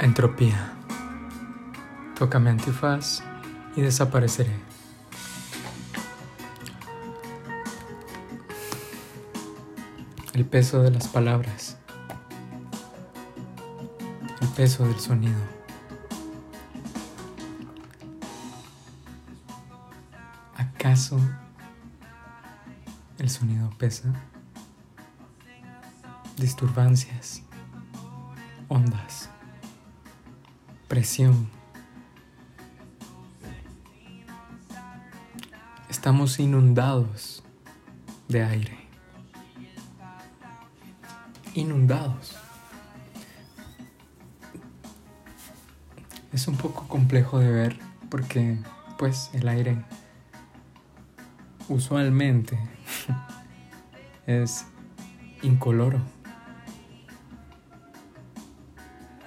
Entropía. Tócame antifaz y desapareceré. El peso de las palabras. El peso del sonido. ¿Acaso el sonido pesa? Disturbancias. Ondas presión. Estamos inundados de aire. Inundados. Es un poco complejo de ver porque pues el aire usualmente es incoloro.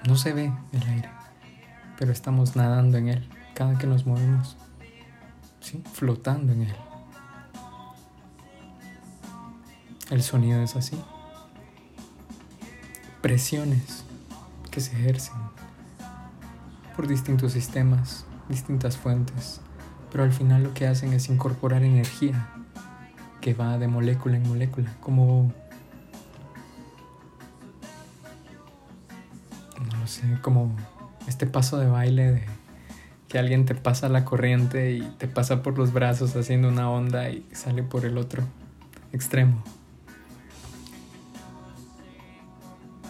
No se ve el aire pero estamos nadando en él cada que nos movemos, ¿sí? flotando en él. El sonido es así. Presiones que se ejercen por distintos sistemas, distintas fuentes, pero al final lo que hacen es incorporar energía que va de molécula en molécula, como no lo sé, como este paso de baile de que alguien te pasa la corriente y te pasa por los brazos haciendo una onda y sale por el otro extremo.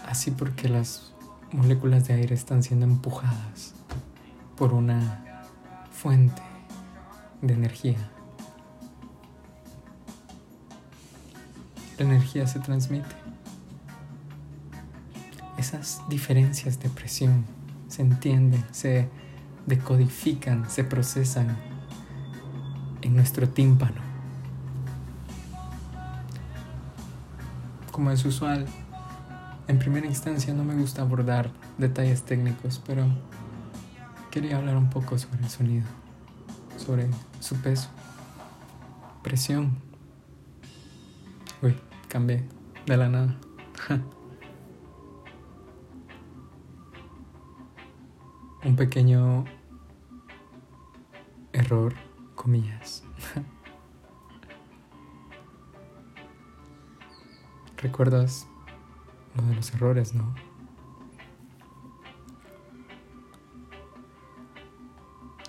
Así porque las moléculas de aire están siendo empujadas por una fuente de energía. La energía se transmite. Esas diferencias de presión se entienden, se decodifican, se procesan en nuestro tímpano. Como es usual, en primera instancia no me gusta abordar detalles técnicos, pero quería hablar un poco sobre el sonido, sobre su peso, presión. Uy, cambié de la nada. un pequeño error, comillas. ¿Recuerdas lo de los errores, no?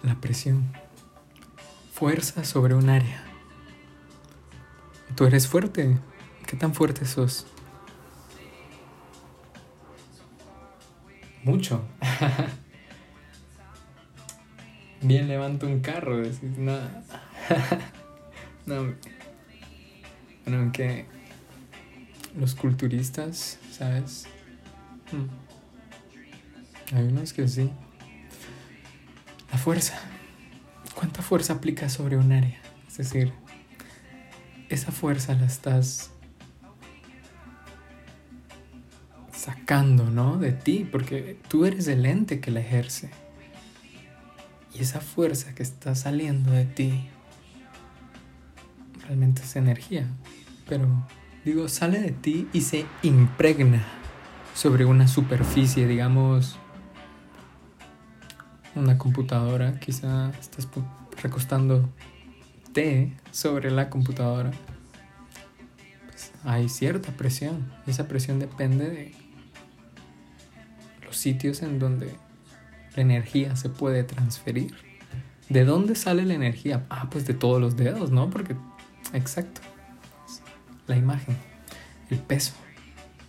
La presión. Fuerza sobre un área. Tú eres fuerte. ¿Qué tan fuerte sos? Mucho. Bien levanto un carro, decís, no. no. Bueno, aunque los culturistas, ¿sabes? Hmm. Hay unos que sí. La fuerza. ¿Cuánta fuerza aplica sobre un área? Es decir, esa fuerza la estás sacando, ¿no? De ti, porque tú eres el ente que la ejerce. Y esa fuerza que está saliendo de ti realmente es energía. Pero digo, sale de ti y se impregna sobre una superficie, digamos, una computadora. Quizá estás recostando té sobre la computadora. Pues hay cierta presión. Y esa presión depende de los sitios en donde la energía se puede transferir. ¿De dónde sale la energía? Ah, pues de todos los dedos, ¿no? Porque, exacto, la imagen, el peso,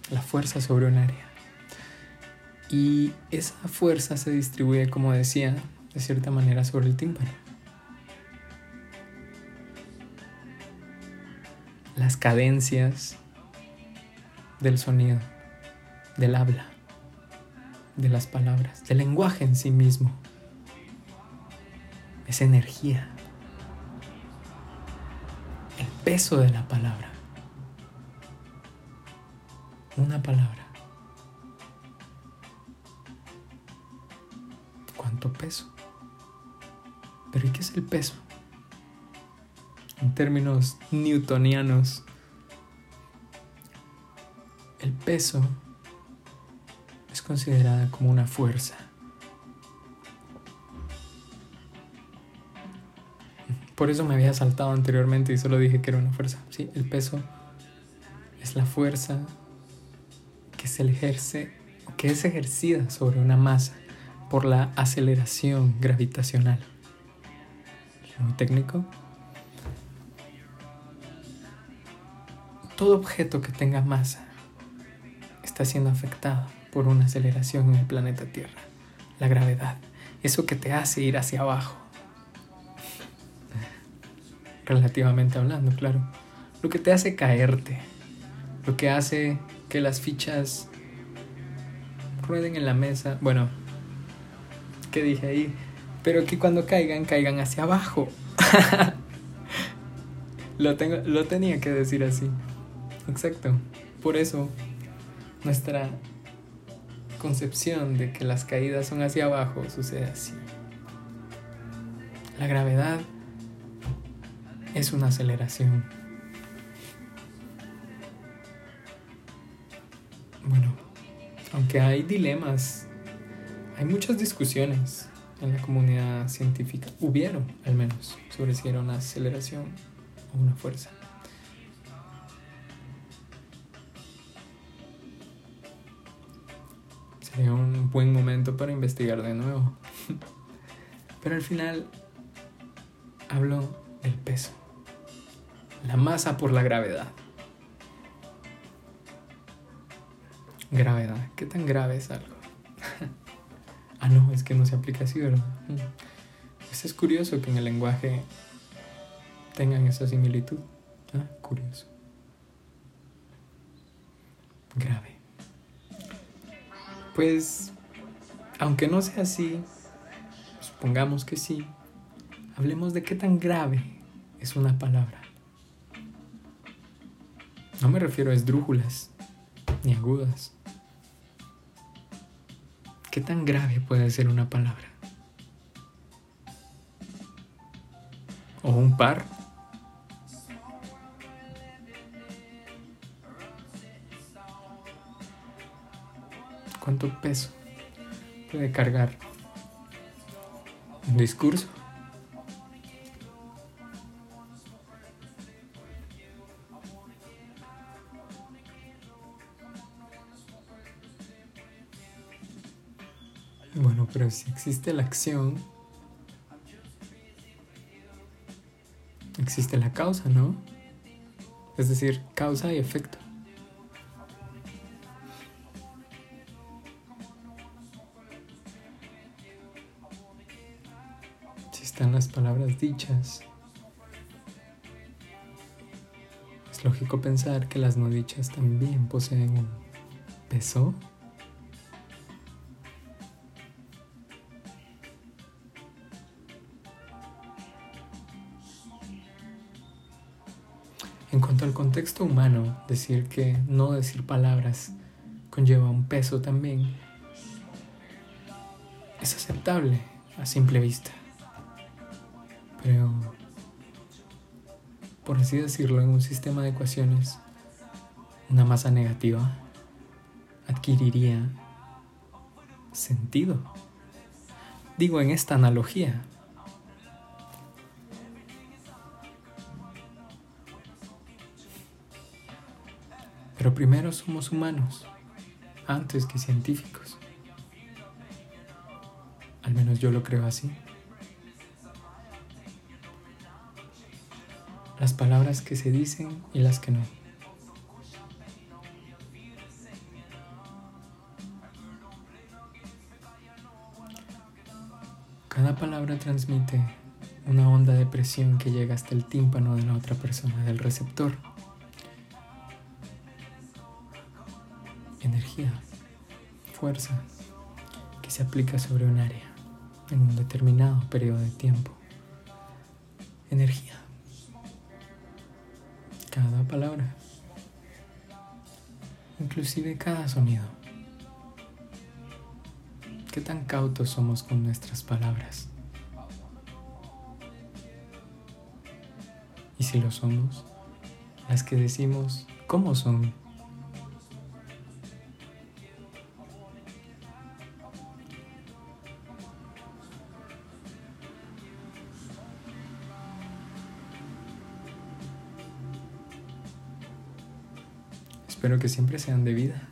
la fuerza sobre un área. Y esa fuerza se distribuye, como decía, de cierta manera sobre el tímpano. Las cadencias del sonido, del habla de las palabras, del lenguaje en sí mismo. Es energía. El peso de la palabra. Una palabra. ¿Cuánto peso? Pero ¿y qué es el peso? En términos newtonianos, el peso considerada como una fuerza. Por eso me había saltado anteriormente y solo dije que era una fuerza. Sí, el peso es la fuerza que se ejerce, que es ejercida sobre una masa por la aceleración gravitacional. Muy técnico. Todo objeto que tenga masa está siendo afectado por una aceleración en el planeta Tierra, la gravedad, eso que te hace ir hacia abajo. Relativamente hablando, claro. Lo que te hace caerte, lo que hace que las fichas rueden en la mesa. Bueno, ¿qué dije ahí? Pero que cuando caigan, caigan hacia abajo. lo, tengo, lo tenía que decir así. Exacto. Por eso nuestra concepción de que las caídas son hacia abajo sucede así. La gravedad es una aceleración. Bueno, aunque hay dilemas, hay muchas discusiones en la comunidad científica, hubieron al menos, sobre si era una aceleración o una fuerza. Sería un buen momento para investigar de nuevo. Pero al final hablo del peso. La masa por la gravedad. Gravedad. ¿Qué tan grave es algo? ah, no, es que no se aplica así, ¿verdad? Pues es curioso que en el lenguaje tengan esa similitud. Ah, curioso. Grave. Pues, aunque no sea así, supongamos que sí, hablemos de qué tan grave es una palabra. No me refiero a esdrújulas ni agudas. ¿Qué tan grave puede ser una palabra? ¿O un par? Cuánto peso puede cargar un discurso. Bueno, pero si existe la acción, existe la causa, ¿no? Es decir, causa y efecto. Están las palabras dichas. Es lógico pensar que las no dichas también poseen un peso. En cuanto al contexto humano, decir que no decir palabras conlleva un peso también es aceptable a simple vista pero, por así decirlo, en un sistema de ecuaciones, una masa negativa adquiriría sentido. Digo, en esta analogía. Pero primero somos humanos, antes que científicos. Al menos yo lo creo así. Las palabras que se dicen y las que no. Cada palabra transmite una onda de presión que llega hasta el tímpano de la otra persona, del receptor. Energía, fuerza, que se aplica sobre un área en un determinado periodo de tiempo. Energía cada palabra, inclusive cada sonido. ¿Qué tan cautos somos con nuestras palabras? Y si lo somos, las que decimos, ¿cómo son? Espero que siempre sean de vida.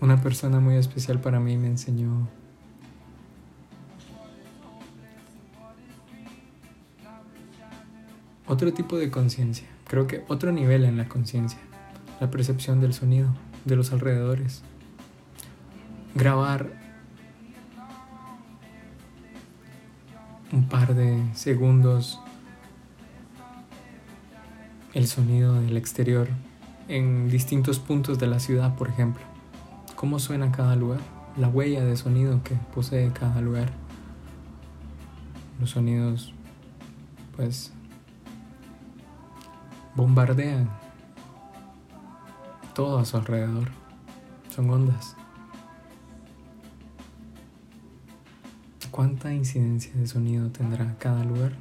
Una persona muy especial para mí me enseñó otro tipo de conciencia, creo que otro nivel en la conciencia, la percepción del sonido, de los alrededores. Grabar un par de segundos el sonido del exterior en distintos puntos de la ciudad, por ejemplo cómo suena cada lugar, la huella de sonido que posee cada lugar. Los sonidos, pues, bombardean todo a su alrededor. Son ondas. ¿Cuánta incidencia de sonido tendrá cada lugar?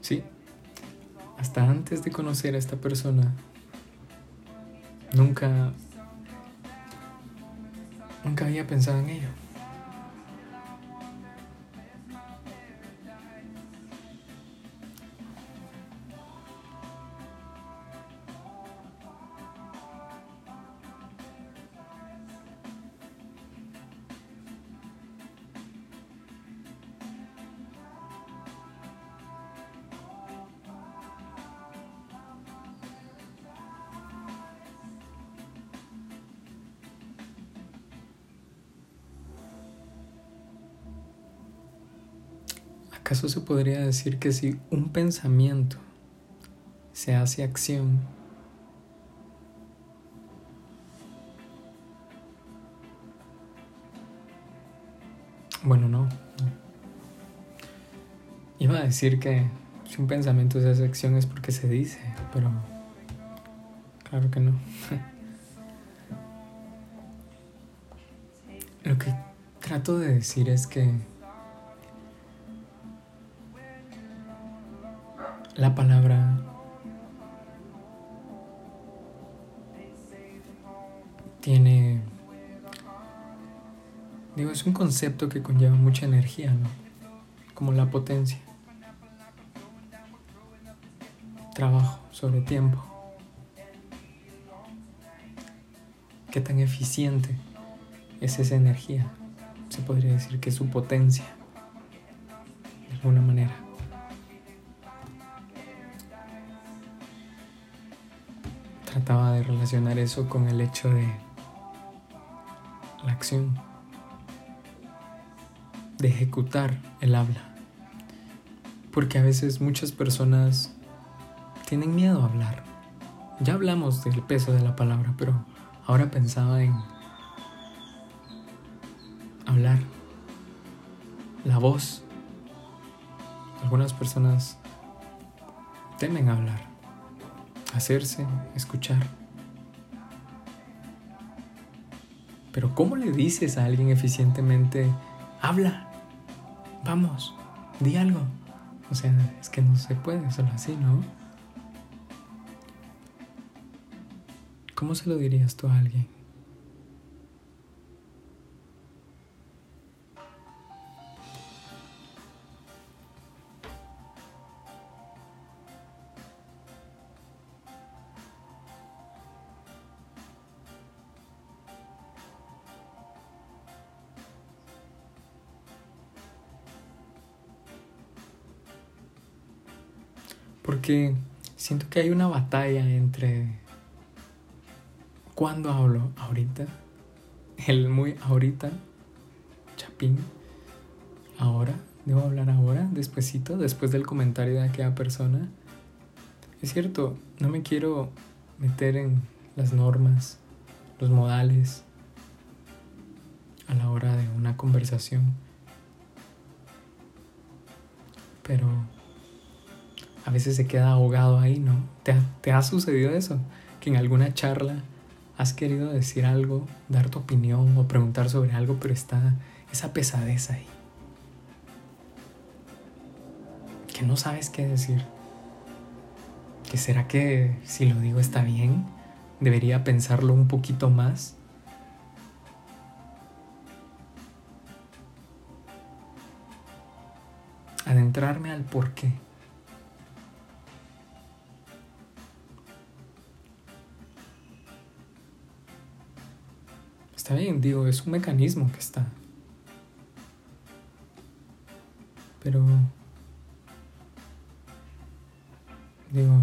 Sí, hasta antes de conocer a esta persona, nunca, nunca había pensado en ello. ¿Acaso se podría decir que si un pensamiento se hace acción, bueno, no. Iba a decir que si un pensamiento se hace acción es porque se dice, pero claro que no. Lo que trato de decir es que la palabra tiene, digo, es un concepto que conlleva mucha energía, ¿no? Como la potencia. Trabajo sobre tiempo. ¿Qué tan eficiente es esa energía? Se podría decir que es su potencia, de alguna manera. De relacionar eso con el hecho de la acción, de ejecutar el habla. Porque a veces muchas personas tienen miedo a hablar. Ya hablamos del peso de la palabra, pero ahora pensaba en hablar, la voz. Algunas personas temen hablar hacerse, escuchar. Pero ¿cómo le dices a alguien eficientemente, habla, vamos, di algo? O sea, es que no se puede solo así, ¿no? ¿Cómo se lo dirías tú a alguien? Siento que hay una batalla entre cuándo hablo ahorita, el muy ahorita, chapín, ahora, debo hablar ahora, despuesito, después del comentario de aquella persona. Es cierto, no me quiero meter en las normas, los modales a la hora de una conversación. Pero a veces se queda ahogado ahí, ¿no? ¿Te ha, ¿Te ha, sucedido eso? Que en alguna charla has querido decir algo, dar tu opinión o preguntar sobre algo, pero está esa pesadez ahí. Que no sabes qué decir. ¿Que será que si lo digo está bien? ¿Debería pensarlo un poquito más? Adentrarme al por Está bien, digo, es un mecanismo que está. Pero... Digo,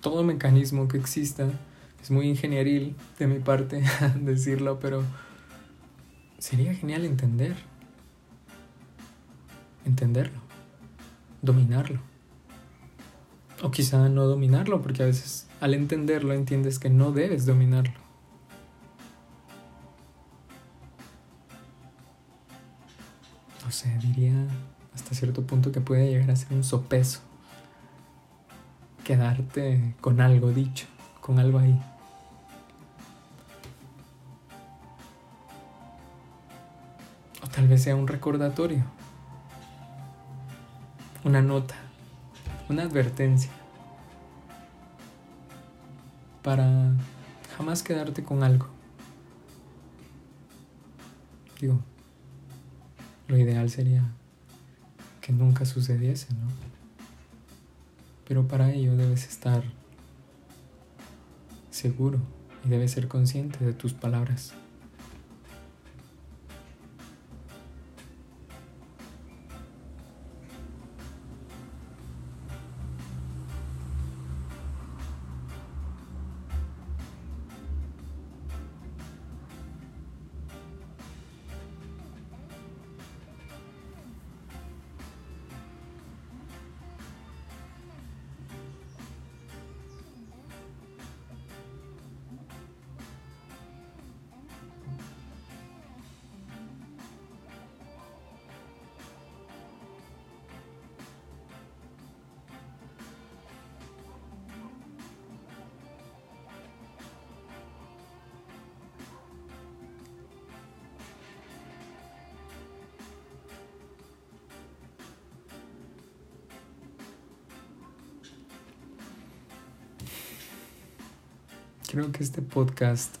todo mecanismo que exista es muy ingenieril de mi parte decirlo, pero sería genial entender. Entenderlo. Dominarlo. O quizá no dominarlo, porque a veces al entenderlo entiendes que no debes dominarlo. No sé, diría hasta cierto punto que puede llegar a ser un sopeso. Quedarte con algo dicho, con algo ahí. O tal vez sea un recordatorio, una nota, una advertencia para jamás quedarte con algo. Digo, lo ideal sería que nunca sucediese, ¿no? Pero para ello debes estar seguro y debes ser consciente de tus palabras. Creo que este podcast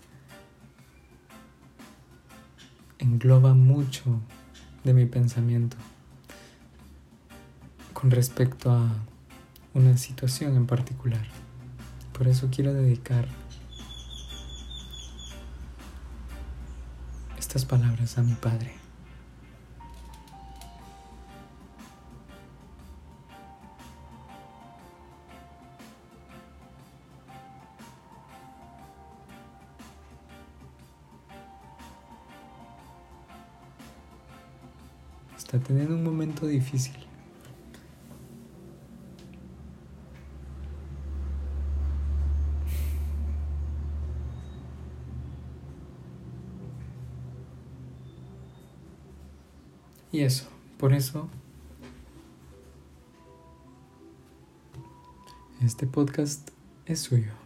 engloba mucho de mi pensamiento con respecto a una situación en particular. Por eso quiero dedicar estas palabras a mi padre. Está teniendo un momento difícil. Y eso, por eso este podcast es suyo.